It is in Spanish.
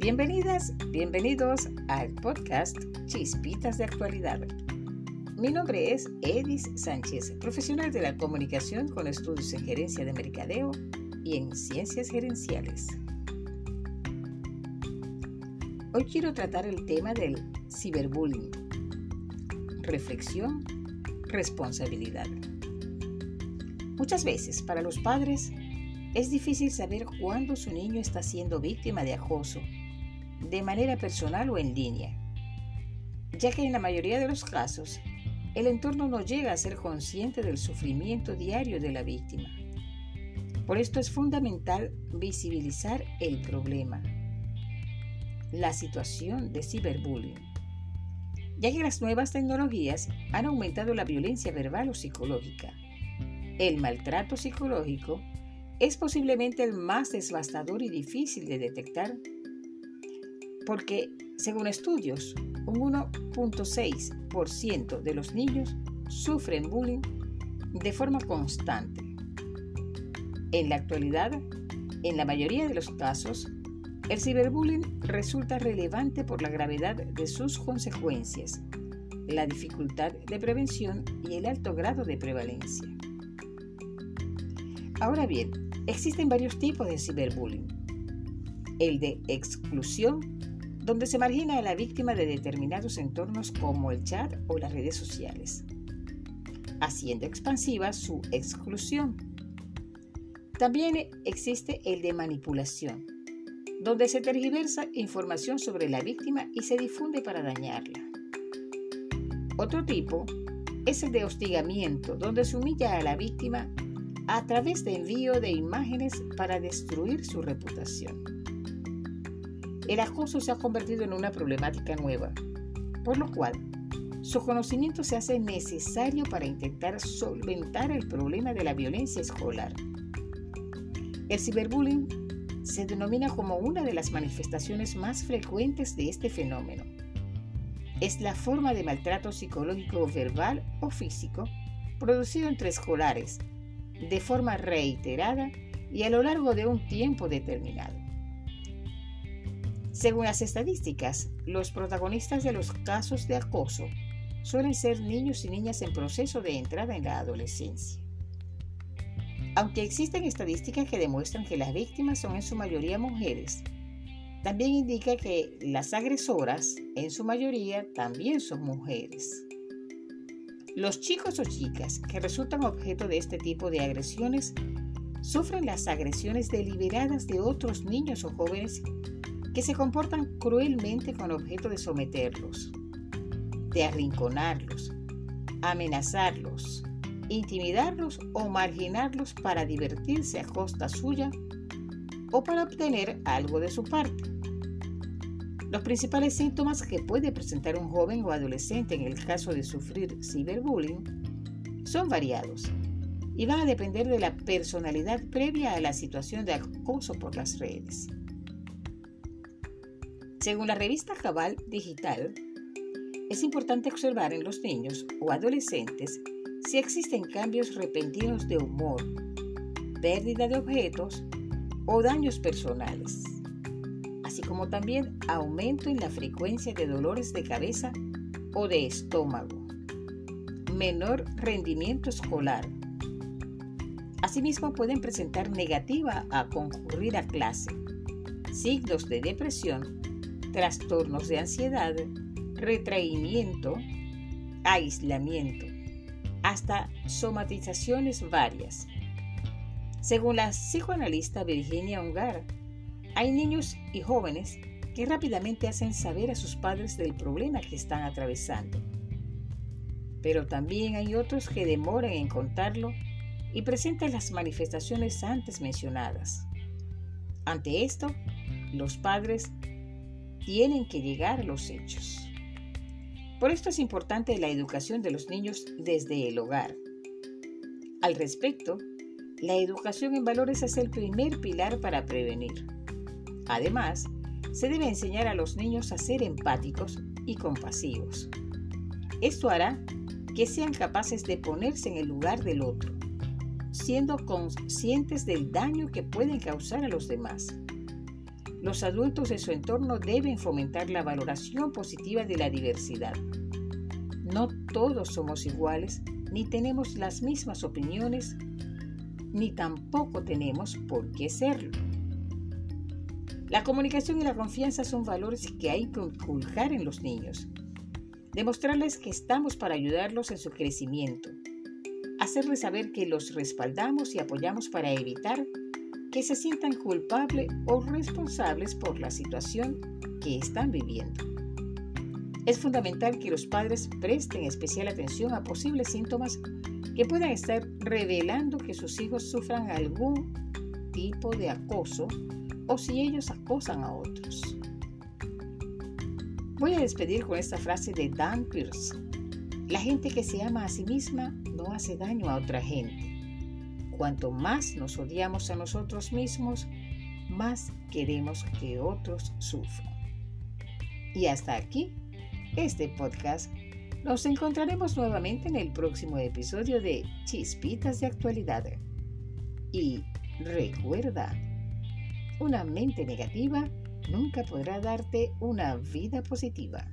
Bienvenidas, bienvenidos al podcast Chispitas de Actualidad. Mi nombre es Edis Sánchez, profesional de la comunicación con estudios en gerencia de mercadeo y en ciencias gerenciales. Hoy quiero tratar el tema del ciberbullying. Reflexión, responsabilidad. Muchas veces para los padres es difícil saber cuándo su niño está siendo víctima de acoso de manera personal o en línea, ya que en la mayoría de los casos el entorno no llega a ser consciente del sufrimiento diario de la víctima. Por esto es fundamental visibilizar el problema, la situación de ciberbullying, ya que las nuevas tecnologías han aumentado la violencia verbal o psicológica. El maltrato psicológico es posiblemente el más devastador y difícil de detectar porque, según estudios, un 1.6% de los niños sufren bullying de forma constante. En la actualidad, en la mayoría de los casos, el ciberbullying resulta relevante por la gravedad de sus consecuencias, la dificultad de prevención y el alto grado de prevalencia. Ahora bien, existen varios tipos de ciberbullying. El de exclusión donde se margina a la víctima de determinados entornos como el chat o las redes sociales, haciendo expansiva su exclusión. También existe el de manipulación, donde se tergiversa información sobre la víctima y se difunde para dañarla. Otro tipo es el de hostigamiento, donde se humilla a la víctima a través de envío de imágenes para destruir su reputación. El acoso se ha convertido en una problemática nueva, por lo cual su conocimiento se hace necesario para intentar solventar el problema de la violencia escolar. El ciberbullying se denomina como una de las manifestaciones más frecuentes de este fenómeno. Es la forma de maltrato psicológico verbal o físico producido entre escolares de forma reiterada y a lo largo de un tiempo determinado. Según las estadísticas, los protagonistas de los casos de acoso suelen ser niños y niñas en proceso de entrada en la adolescencia. Aunque existen estadísticas que demuestran que las víctimas son en su mayoría mujeres, también indica que las agresoras en su mayoría también son mujeres. Los chicos o chicas que resultan objeto de este tipo de agresiones sufren las agresiones deliberadas de otros niños o jóvenes que se comportan cruelmente con objeto de someterlos, de arrinconarlos, amenazarlos, intimidarlos o marginarlos para divertirse a costa suya o para obtener algo de su parte. Los principales síntomas que puede presentar un joven o adolescente en el caso de sufrir ciberbullying son variados y van a depender de la personalidad previa a la situación de acoso por las redes. Según la revista Cabal Digital, es importante observar en los niños o adolescentes si existen cambios repentinos de humor, pérdida de objetos o daños personales, así como también aumento en la frecuencia de dolores de cabeza o de estómago, menor rendimiento escolar. Asimismo pueden presentar negativa a concurrir a clase, signos de depresión trastornos de ansiedad, retraimiento, aislamiento, hasta somatizaciones varias. Según la psicoanalista Virginia Ungar, hay niños y jóvenes que rápidamente hacen saber a sus padres del problema que están atravesando. Pero también hay otros que demoran en contarlo y presentan las manifestaciones antes mencionadas. Ante esto, los padres tienen que llegar los hechos. Por esto es importante la educación de los niños desde el hogar. Al respecto, la educación en valores es el primer pilar para prevenir. Además, se debe enseñar a los niños a ser empáticos y compasivos. Esto hará que sean capaces de ponerse en el lugar del otro, siendo conscientes del daño que pueden causar a los demás los adultos de su entorno deben fomentar la valoración positiva de la diversidad. No todos somos iguales, ni tenemos las mismas opiniones, ni tampoco tenemos por qué serlo. La comunicación y la confianza son valores que hay que inculcar en los niños. Demostrarles que estamos para ayudarlos en su crecimiento. Hacerles saber que los respaldamos y apoyamos para evitar que se sientan culpables o responsables por la situación que están viviendo. Es fundamental que los padres presten especial atención a posibles síntomas que puedan estar revelando que sus hijos sufran algún tipo de acoso o si ellos acosan a otros. Voy a despedir con esta frase de Dan Pierce. La gente que se ama a sí misma no hace daño a otra gente. Cuanto más nos odiamos a nosotros mismos, más queremos que otros sufran. Y hasta aquí este podcast. Nos encontraremos nuevamente en el próximo episodio de Chispitas de Actualidad. Y recuerda, una mente negativa nunca podrá darte una vida positiva.